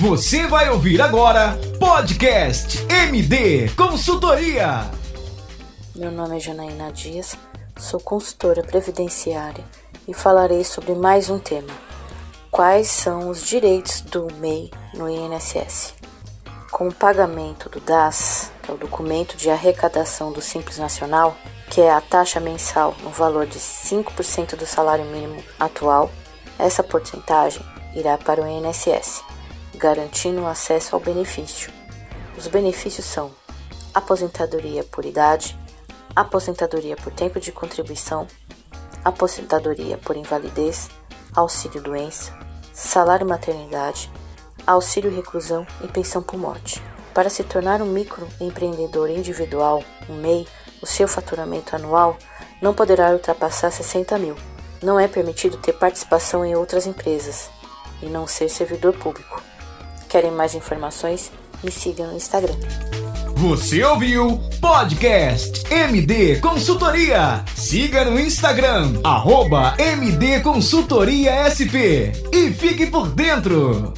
Você vai ouvir agora Podcast MD Consultoria. Meu nome é Janaína Dias, sou consultora previdenciária e falarei sobre mais um tema: quais são os direitos do MEI no INSS. Com o pagamento do DAS, que é o documento de arrecadação do Simples Nacional, que é a taxa mensal no valor de 5% do salário mínimo atual, essa porcentagem irá para o INSS, garantindo o acesso ao benefício. Os benefícios são aposentadoria por idade, aposentadoria por tempo de contribuição, aposentadoria por invalidez, auxílio doença, salário maternidade, auxílio reclusão e pensão por morte. Para se tornar um microempreendedor individual, um MEI, o seu faturamento anual não poderá ultrapassar 60 mil. Não é permitido ter participação em outras empresas e não ser servidor público. Querem mais informações? Me sigam no Instagram. Você ouviu Podcast MD Consultoria. Siga no Instagram, arroba MD Consultoria SP e fique por dentro.